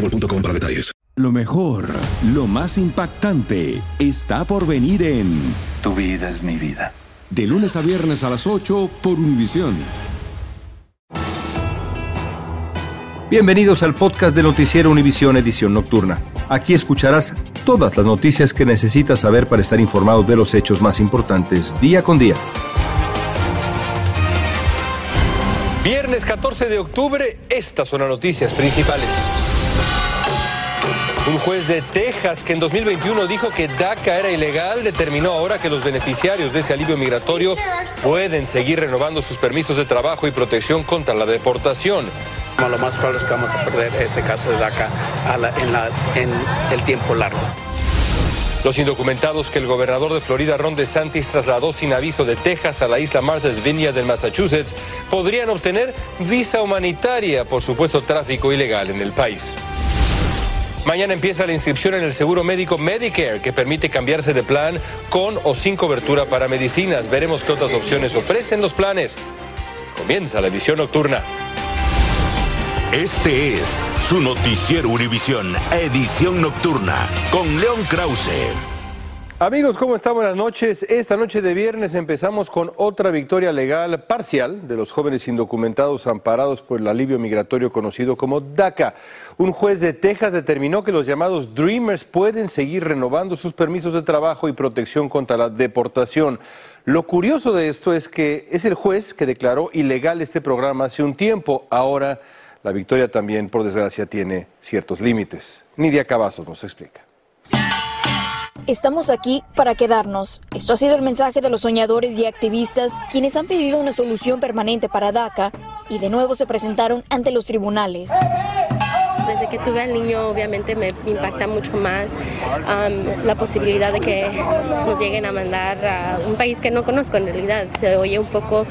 boostmobile.com para detalles. Lo mejor, lo más impactante, está por venir en Tu vida es mi vida. De lunes a viernes a las 8 por Univisión. Bienvenidos al podcast de Noticiero Univisión Edición Nocturna. Aquí escucharás todas las noticias que necesitas saber para estar informado de los hechos más importantes día con día. Viernes 14 de octubre, estas son las noticias principales. Un juez de Texas que en 2021 dijo que DACA era ilegal determinó ahora que los beneficiarios de ese alivio migratorio pueden seguir renovando sus permisos de trabajo y protección contra la deportación. Lo más probable es que vamos a perder este caso de DACA en, en el tiempo largo. Los indocumentados que el gobernador de Florida, Ron DeSantis, trasladó sin aviso de Texas a la isla Martha's Vineyard en Massachusetts podrían obtener visa humanitaria por supuesto tráfico ilegal en el país. Mañana empieza la inscripción en el seguro médico Medicare, que permite cambiarse de plan con o sin cobertura para medicinas. Veremos qué otras opciones ofrecen los planes. Comienza la edición nocturna. Este es su noticiero Univisión, edición nocturna, con León Krause. Amigos, ¿cómo están? Buenas noches. Esta noche de viernes empezamos con otra victoria legal parcial de los jóvenes indocumentados amparados por el alivio migratorio conocido como DACA. Un juez de Texas determinó que los llamados Dreamers pueden seguir renovando sus permisos de trabajo y protección contra la deportación. Lo curioso de esto es que es el juez que declaró ilegal este programa hace un tiempo. Ahora la victoria también, por desgracia, tiene ciertos límites. Nidia Cavazos nos explica. Estamos aquí para quedarnos. Esto ha sido el mensaje de los soñadores y activistas quienes han pedido una solución permanente para DACA y de nuevo se presentaron ante los tribunales. Desde que tuve al niño obviamente me impacta mucho más la posibilidad de que nos lleguen a mandar a un país que no conozco en realidad. Se oye un poco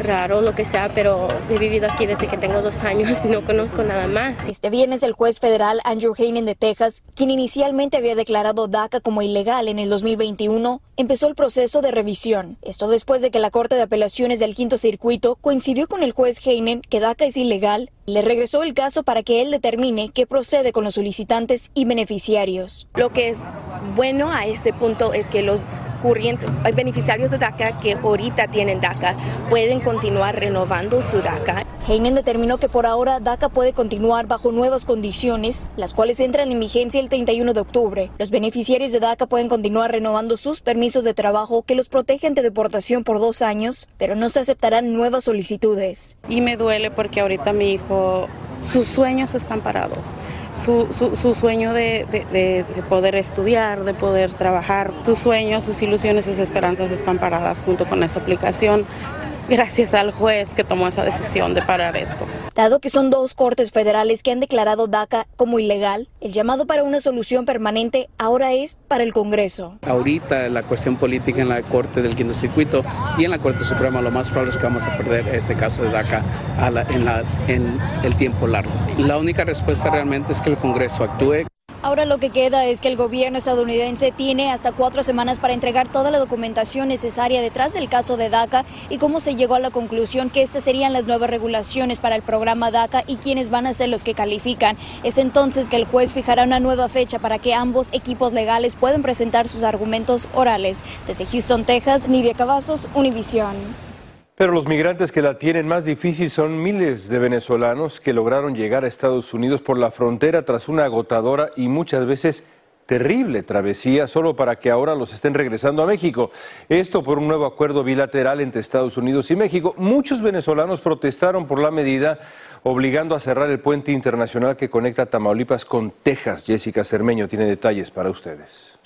raro, lo que sea, pero he vivido aquí desde que tengo dos años y no conozco nada más. Este viernes el juez federal Andrew Heinen de Texas, quien inicialmente había declarado DACA como ilegal en el 2021, empezó el proceso de revisión. Esto después de que la Corte de Apelaciones del Quinto Circuito coincidió con el juez Heinen que DACA es ilegal, le regresó el caso para que él determine qué procede con los solicitantes y beneficiarios. Lo que es bueno a este punto es que los hay beneficiarios de DACA que ahorita tienen DACA pueden continuar renovando su DACA. Heinen determinó que por ahora DACA puede continuar bajo nuevas condiciones, las cuales entran en vigencia el 31 de octubre. Los beneficiarios de DACA pueden continuar renovando sus permisos de trabajo que los protegen de deportación por dos años, pero no se aceptarán nuevas solicitudes. Y me duele porque ahorita mi hijo sus sueños están parados. Su, su, sueño de, de, poder estudiar, de poder trabajar, sus sueños, sus ilusiones, sus esperanzas están paradas junto con esa aplicación gracias al juez que tomó esa decisión de parar esto. Dado que son dos cortes federales que han declarado DACA como ilegal, el llamado para una solución permanente ahora es para el Congreso. Ahorita la cuestión política en la Corte del Quinto Circuito y en la Corte Suprema lo más probable es que vamos a perder este caso de DACA en, la, en el tiempo largo. La única respuesta realmente es que el Congreso actúe. Ahora lo que queda es que el gobierno estadounidense tiene hasta cuatro semanas para entregar toda la documentación necesaria detrás del caso de DACA y cómo se llegó a la conclusión que estas serían las nuevas regulaciones para el programa DACA y quiénes van a ser los que califican. Es entonces que el juez fijará una nueva fecha para que ambos equipos legales puedan presentar sus argumentos orales. Desde Houston, Texas, Nidia Cavazos, Univisión. Pero los migrantes que la tienen más difícil son miles de venezolanos que lograron llegar a Estados Unidos por la frontera tras una agotadora y muchas veces terrible travesía solo para que ahora los estén regresando a México. Esto por un nuevo acuerdo bilateral entre Estados Unidos y México. Muchos venezolanos protestaron por la medida obligando a cerrar el puente internacional que conecta Tamaulipas con Texas. Jessica Cermeño tiene detalles para ustedes.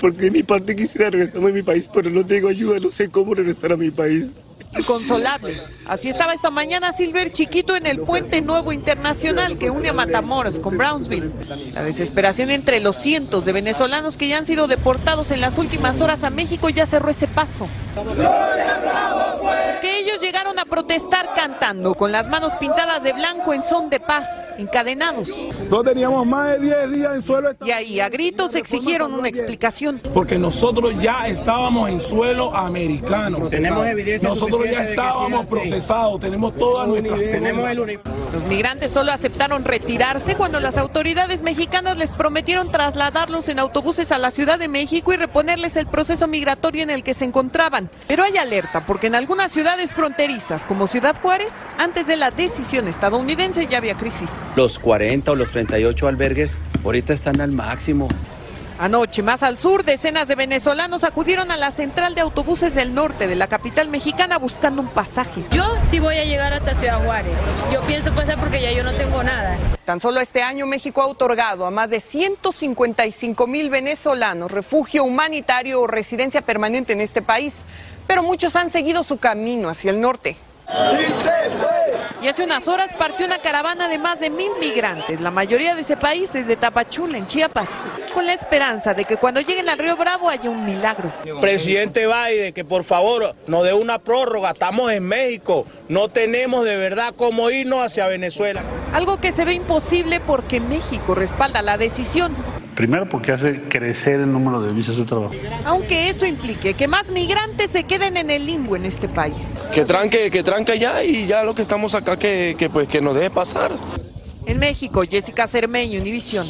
Porque mi parte quisiera regresarme a mi país, pero no tengo ayuda, no sé cómo regresar a mi país. Inconsolable. Así estaba esta mañana Silver Chiquito en el puente nuevo internacional que une a Matamoros con Brownsville. La desesperación entre los cientos de venezolanos que ya han sido deportados en las últimas horas a México ya cerró ese paso. Que ellos llegaron a protestar cantando con las manos pintadas de blanco en son de paz, encadenados. No teníamos más de 10 días en suelo. Y ahí a gritos exigieron una explicación. Porque nosotros ya estábamos en suelo americano. Tenemos evidencia Nosotros ya estábamos procesados, tenemos todas nuestras Los migrantes solo aceptaron retirarse cuando las autoridades mexicanas les prometieron trasladarlos en autobuses a la Ciudad de México y reponerles el proceso migratorio en el que se encontraban. Pero hay alerta porque en algunas ciudades fronterizas como Ciudad Juárez, antes de la decisión estadounidense ya había crisis. Los 40 o los 38 albergues ahorita están al máximo. Anoche, más al sur, decenas de venezolanos acudieron a la central de autobuses del norte de la capital mexicana buscando un pasaje. Yo sí voy a llegar hasta Ciudad Juárez. Yo pienso pasar porque ya yo no tengo nada. Tan solo este año México ha otorgado a más de 155 mil venezolanos refugio humanitario o residencia permanente en este país, pero muchos han seguido su camino hacia el norte. Y hace unas horas partió una caravana de más de mil migrantes, la mayoría de ese país desde Tapachula, en Chiapas, con la esperanza de que cuando lleguen al río Bravo haya un milagro. Presidente Biden, que por favor nos dé una prórroga, estamos en México, no tenemos de verdad cómo irnos hacia Venezuela. Algo que se ve imposible porque México respalda la decisión. Primero porque hace crecer el número de visas de trabajo. Aunque eso implique que más migrantes se queden en el limbo en este país. Que tranque, que tranque ya y ya lo que estamos acá que, que pues que nos deje pasar. En México, Jessica Cermeño, Univisión.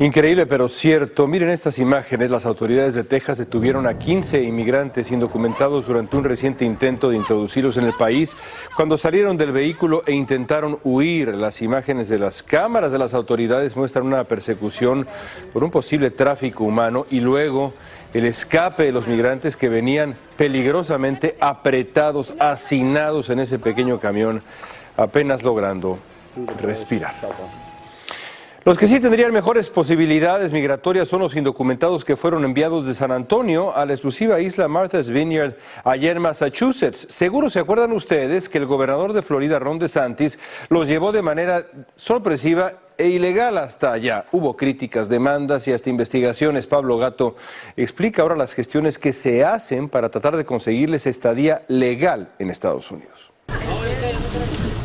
Increíble, pero cierto. Miren estas imágenes. Las autoridades de Texas detuvieron a 15 inmigrantes indocumentados durante un reciente intento de introducirlos en el país cuando salieron del vehículo e intentaron huir. Las imágenes de las cámaras de las autoridades muestran una persecución por un posible tráfico humano y luego el escape de los migrantes que venían peligrosamente apretados, hacinados en ese pequeño camión, apenas logrando respirar. Los que sí tendrían mejores posibilidades migratorias son los indocumentados que fueron enviados de San Antonio a la exclusiva isla Martha's Vineyard, allá en Massachusetts. Seguro se acuerdan ustedes que el gobernador de Florida, Ron DeSantis, los llevó de manera sorpresiva e ilegal hasta allá. Hubo críticas, demandas y hasta investigaciones. Pablo Gato explica ahora las gestiones que se hacen para tratar de conseguirles estadía legal en Estados Unidos.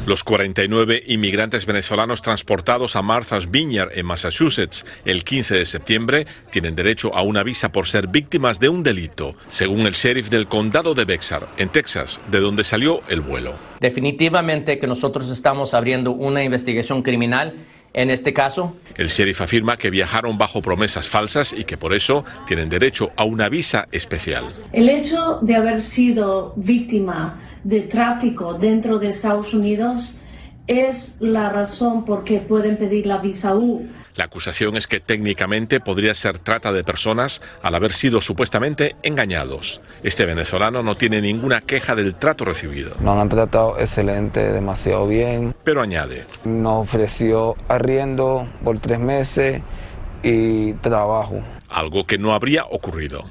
Los 49 inmigrantes venezolanos transportados a Martha's Vineyard en Massachusetts el 15 de septiembre tienen derecho a una visa por ser víctimas de un delito, según el sheriff del condado de Bexar, en Texas, de donde salió el vuelo. Definitivamente que nosotros estamos abriendo una investigación criminal en este caso. El sheriff afirma que viajaron bajo promesas falsas y que por eso tienen derecho a una visa especial. El hecho de haber sido víctima de tráfico dentro de Estados Unidos es la razón por qué pueden pedir la visa U. La acusación es que técnicamente podría ser trata de personas al haber sido supuestamente engañados. Este venezolano no tiene ninguna queja del trato recibido. Nos han tratado excelente, demasiado bien. Pero añade. Nos ofreció arriendo por tres meses y trabajo. Algo que no habría ocurrido.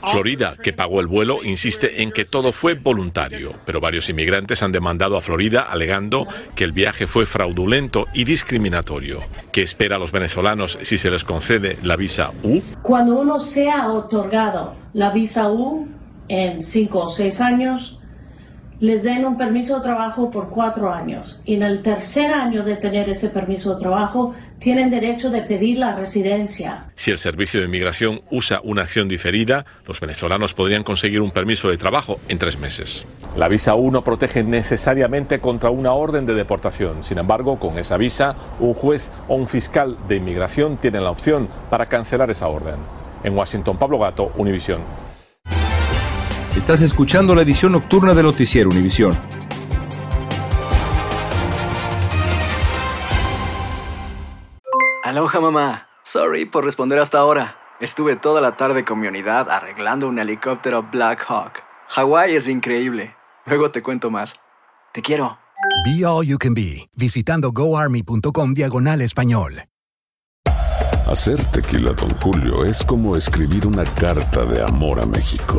Florida, que pagó el vuelo, insiste en que todo fue voluntario, pero varios inmigrantes han demandado a Florida alegando que el viaje fue fraudulento y discriminatorio. ¿Qué espera a los venezolanos si se les concede la visa U? Cuando uno sea otorgado la visa U en cinco o seis años, les den un permiso de trabajo por cuatro años. Y en el tercer año de tener ese permiso de trabajo, tienen derecho de pedir la residencia. Si el Servicio de Inmigración usa una acción diferida, los venezolanos podrían conseguir un permiso de trabajo en tres meses. La visa U no protege necesariamente contra una orden de deportación. Sin embargo, con esa visa, un juez o un fiscal de inmigración tienen la opción para cancelar esa orden. En Washington, Pablo Gato, Univisión. Estás escuchando la edición nocturna de Noticiero Univisión. Aloha mamá. Sorry por responder hasta ahora. Estuve toda la tarde con mi unidad arreglando un helicóptero Black Hawk. Hawái es increíble. Luego te cuento más. Te quiero. Be All You Can Be, visitando goarmy.com diagonal español. Hacer tequila, Don Julio, es como escribir una carta de amor a México.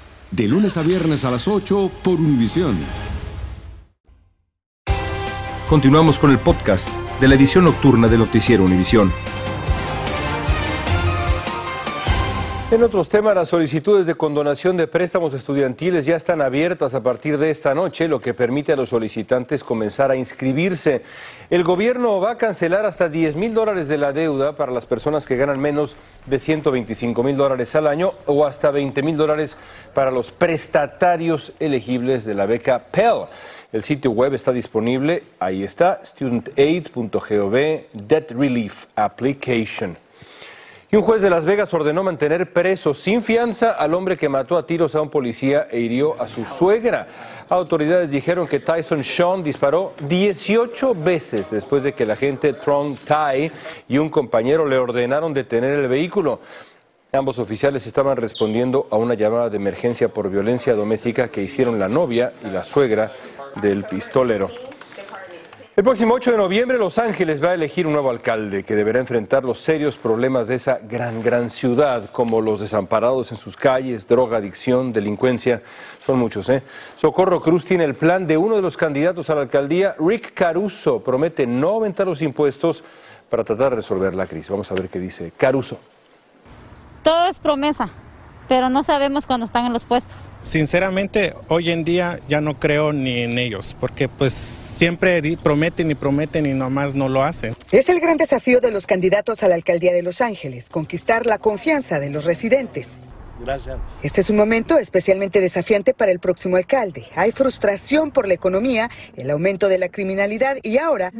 De lunes a viernes a las 8 por Univisión. Continuamos con el podcast de la edición nocturna de Noticiero Univisión. En otros temas, las solicitudes de condonación de préstamos estudiantiles ya están abiertas a partir de esta noche, lo que permite a los solicitantes comenzar a inscribirse. El gobierno va a cancelar hasta 10 mil dólares de la deuda para las personas que ganan menos de 125 mil dólares al año o hasta 20 mil dólares para los prestatarios elegibles de la beca Pell. El sitio web está disponible, ahí está, studentaid.gov, Debt Relief Application. Y un juez de Las Vegas ordenó mantener preso sin fianza al hombre que mató a tiros a un policía e hirió a su suegra. Autoridades dijeron que Tyson Sean disparó 18 veces después de que el agente Trong Tai y un compañero le ordenaron detener el vehículo. Ambos oficiales estaban respondiendo a una llamada de emergencia por violencia doméstica que hicieron la novia y la suegra del pistolero. El próximo 8 de noviembre Los Ángeles va a elegir un nuevo alcalde que deberá enfrentar los serios problemas de esa gran, gran ciudad, como los desamparados en sus calles, droga, adicción, delincuencia. Son muchos, ¿eh? Socorro Cruz tiene el plan de uno de los candidatos a la alcaldía, Rick Caruso. Promete no aumentar los impuestos para tratar de resolver la crisis. Vamos a ver qué dice Caruso. Todo es promesa, pero no sabemos cuándo están en los puestos. Sinceramente, hoy en día ya no creo ni en ellos, porque pues siempre prometen y prometen y nomás no lo hacen. Es el gran desafío de los candidatos a la alcaldía de Los Ángeles, conquistar la confianza de los residentes. Gracias. Este es un momento especialmente desafiante para el próximo alcalde. Hay frustración por la economía, el aumento de la criminalidad y ahora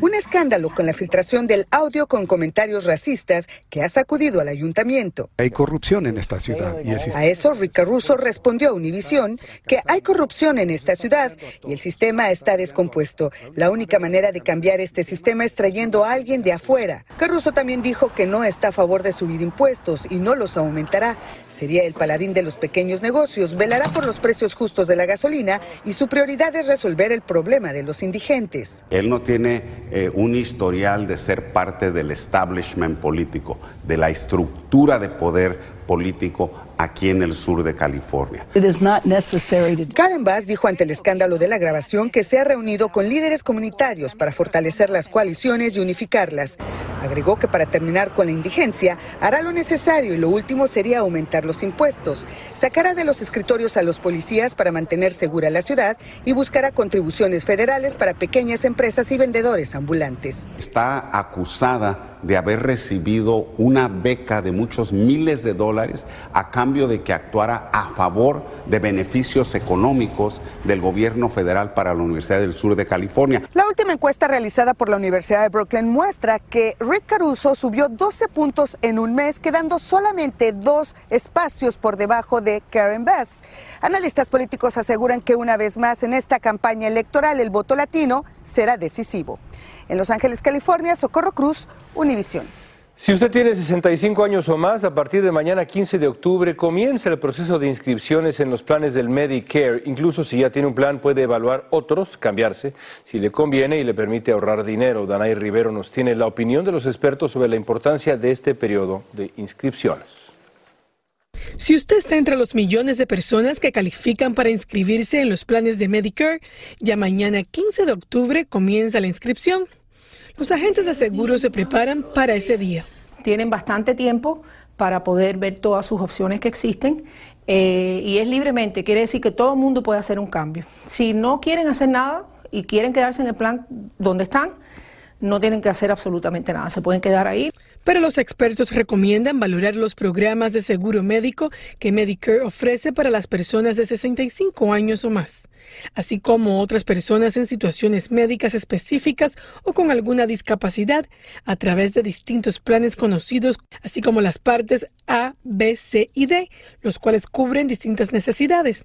un escándalo con la filtración del audio con comentarios racistas que ha sacudido al ayuntamiento. Hay corrupción en esta ciudad y el A eso, Rick Caruso respondió a Univisión que hay corrupción en esta ciudad y el sistema está descompuesto. La única manera de cambiar este sistema es trayendo a alguien de afuera. Caruso también dijo que no está a favor de subir impuestos y no los aumentará. Sería el paladín de los pequeños negocios, velará por los precios justos de la gasolina y su prioridad es resolver el problema de los indigentes. Él no tiene eh, un historial de ser parte del establishment político, de la estructura de poder político aquí en el sur de California. Karen Bass dijo ante el escándalo de la grabación que se ha reunido con líderes comunitarios para fortalecer las coaliciones y unificarlas. Agregó que para terminar con la indigencia hará lo necesario y lo último sería aumentar los impuestos. Sacará de los escritorios a los policías para mantener segura la ciudad y buscará contribuciones federales para pequeñas empresas y vendedores ambulantes. Está acusada de haber recibido una beca de muchos miles de dólares a cambio de que actuara a favor de beneficios económicos del gobierno federal para la Universidad del Sur de California. La última encuesta realizada por la Universidad de Brooklyn muestra que Rick Caruso subió 12 puntos en un mes, quedando solamente dos espacios por debajo de Karen Bass. Analistas políticos aseguran que una vez más en esta campaña electoral el voto latino será decisivo. En Los Ángeles, California, Socorro Cruz, Univisión. Si usted tiene 65 años o más, a partir de mañana 15 de octubre comienza el proceso de inscripciones en los planes del Medicare. Incluso si ya tiene un plan, puede evaluar otros, cambiarse, si le conviene y le permite ahorrar dinero. Danay Rivero nos tiene la opinión de los expertos sobre la importancia de este periodo de inscripciones. Si usted está entre los millones de personas que califican para inscribirse en los planes de Medicare, ya mañana 15 de octubre comienza la inscripción. Los agentes de seguros se preparan para ese día. Tienen bastante tiempo para poder ver todas sus opciones que existen eh, y es libremente, quiere decir que todo el mundo puede hacer un cambio. Si no quieren hacer nada y quieren quedarse en el plan donde están, no tienen que hacer absolutamente nada, se pueden quedar ahí. Pero los expertos recomiendan valorar los programas de seguro médico que Medicare ofrece para las personas de 65 años o más, así como otras personas en situaciones médicas específicas o con alguna discapacidad a través de distintos planes conocidos, así como las partes A, B, C y D, los cuales cubren distintas necesidades.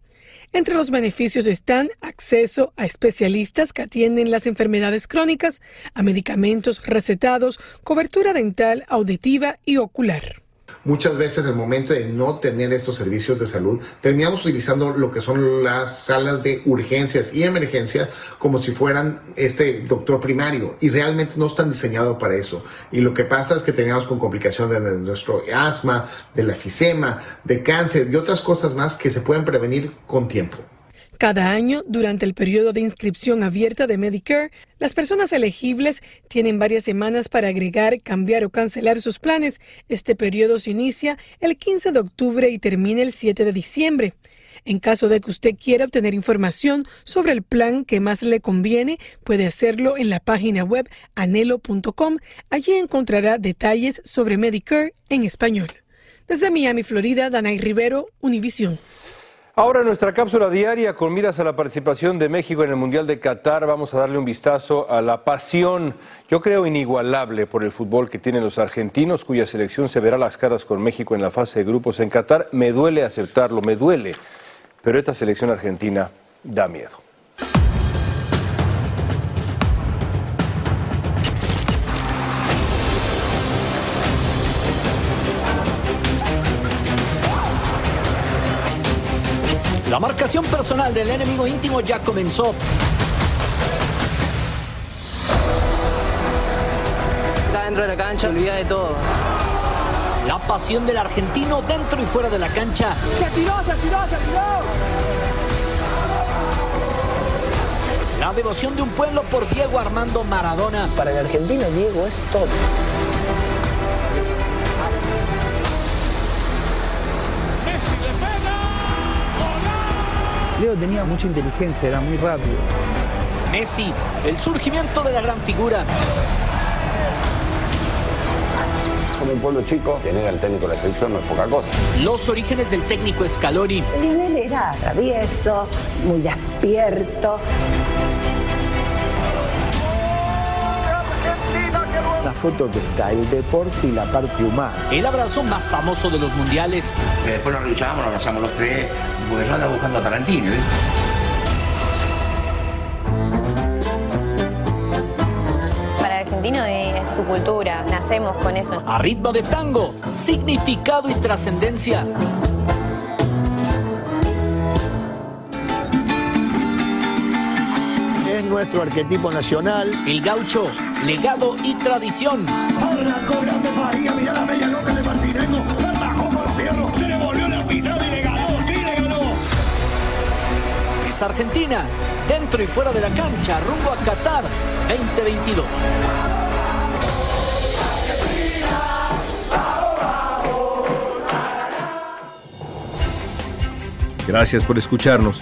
Entre los beneficios están acceso a especialistas que atienden las enfermedades crónicas, a medicamentos recetados, cobertura dental, auditiva y ocular. Muchas veces el momento de no tener estos servicios de salud, terminamos utilizando lo que son las salas de urgencias y emergencias como si fueran este doctor primario y realmente no están diseñados para eso. Y lo que pasa es que terminamos con complicaciones de nuestro asma, de la efisema, de cáncer y otras cosas más que se pueden prevenir con tiempo. Cada año, durante el periodo de inscripción abierta de Medicare, las personas elegibles tienen varias semanas para agregar, cambiar o cancelar sus planes. Este periodo se inicia el 15 de octubre y termina el 7 de diciembre. En caso de que usted quiera obtener información sobre el plan que más le conviene, puede hacerlo en la página web anelo.com. Allí encontrará detalles sobre Medicare en español. Desde Miami, Florida, Danay Rivero, Univision. Ahora nuestra cápsula diaria con miras a la participación de México en el Mundial de Qatar, vamos a darle un vistazo a la pasión, yo creo inigualable por el fútbol que tienen los argentinos, cuya selección se verá las caras con México en la fase de grupos en Qatar. Me duele aceptarlo, me duele, pero esta selección argentina da miedo. La marcación personal del enemigo íntimo ya comenzó. Está dentro de la cancha, olvida de todo. La pasión del argentino dentro y fuera de la cancha. ¡Se tiró, se tiró, se tiró! La devoción de un pueblo por Diego Armando Maradona. Para el argentino, Diego es todo. Leo tenía mucha inteligencia, era muy rápido. Messi, el surgimiento de la gran figura. Como un pueblo chico, tener al técnico de la selección no es poca cosa. Los orígenes del técnico Scaloni. Lionel era travieso, muy despierto. Foto que está, el deporte y la parte humana. El abrazo más famoso de los mundiales. Después nos revisamos, nos abrazamos los tres, porque yo andaba buscando a Tarantino. ¿eh? Para el argentino es su cultura, nacemos con eso. A ritmo de tango, significado y trascendencia. Es nuestro arquetipo nacional. El gaucho, legado y tradición. Arrancó grande Faría, mira la bella nota de Martinengo. Atajó por fierro, se le volvió la pisada y le ganó, sí le ganó. Es Argentina, dentro y fuera de la cancha, rumbo a Qatar 2022. Gracias por escucharnos.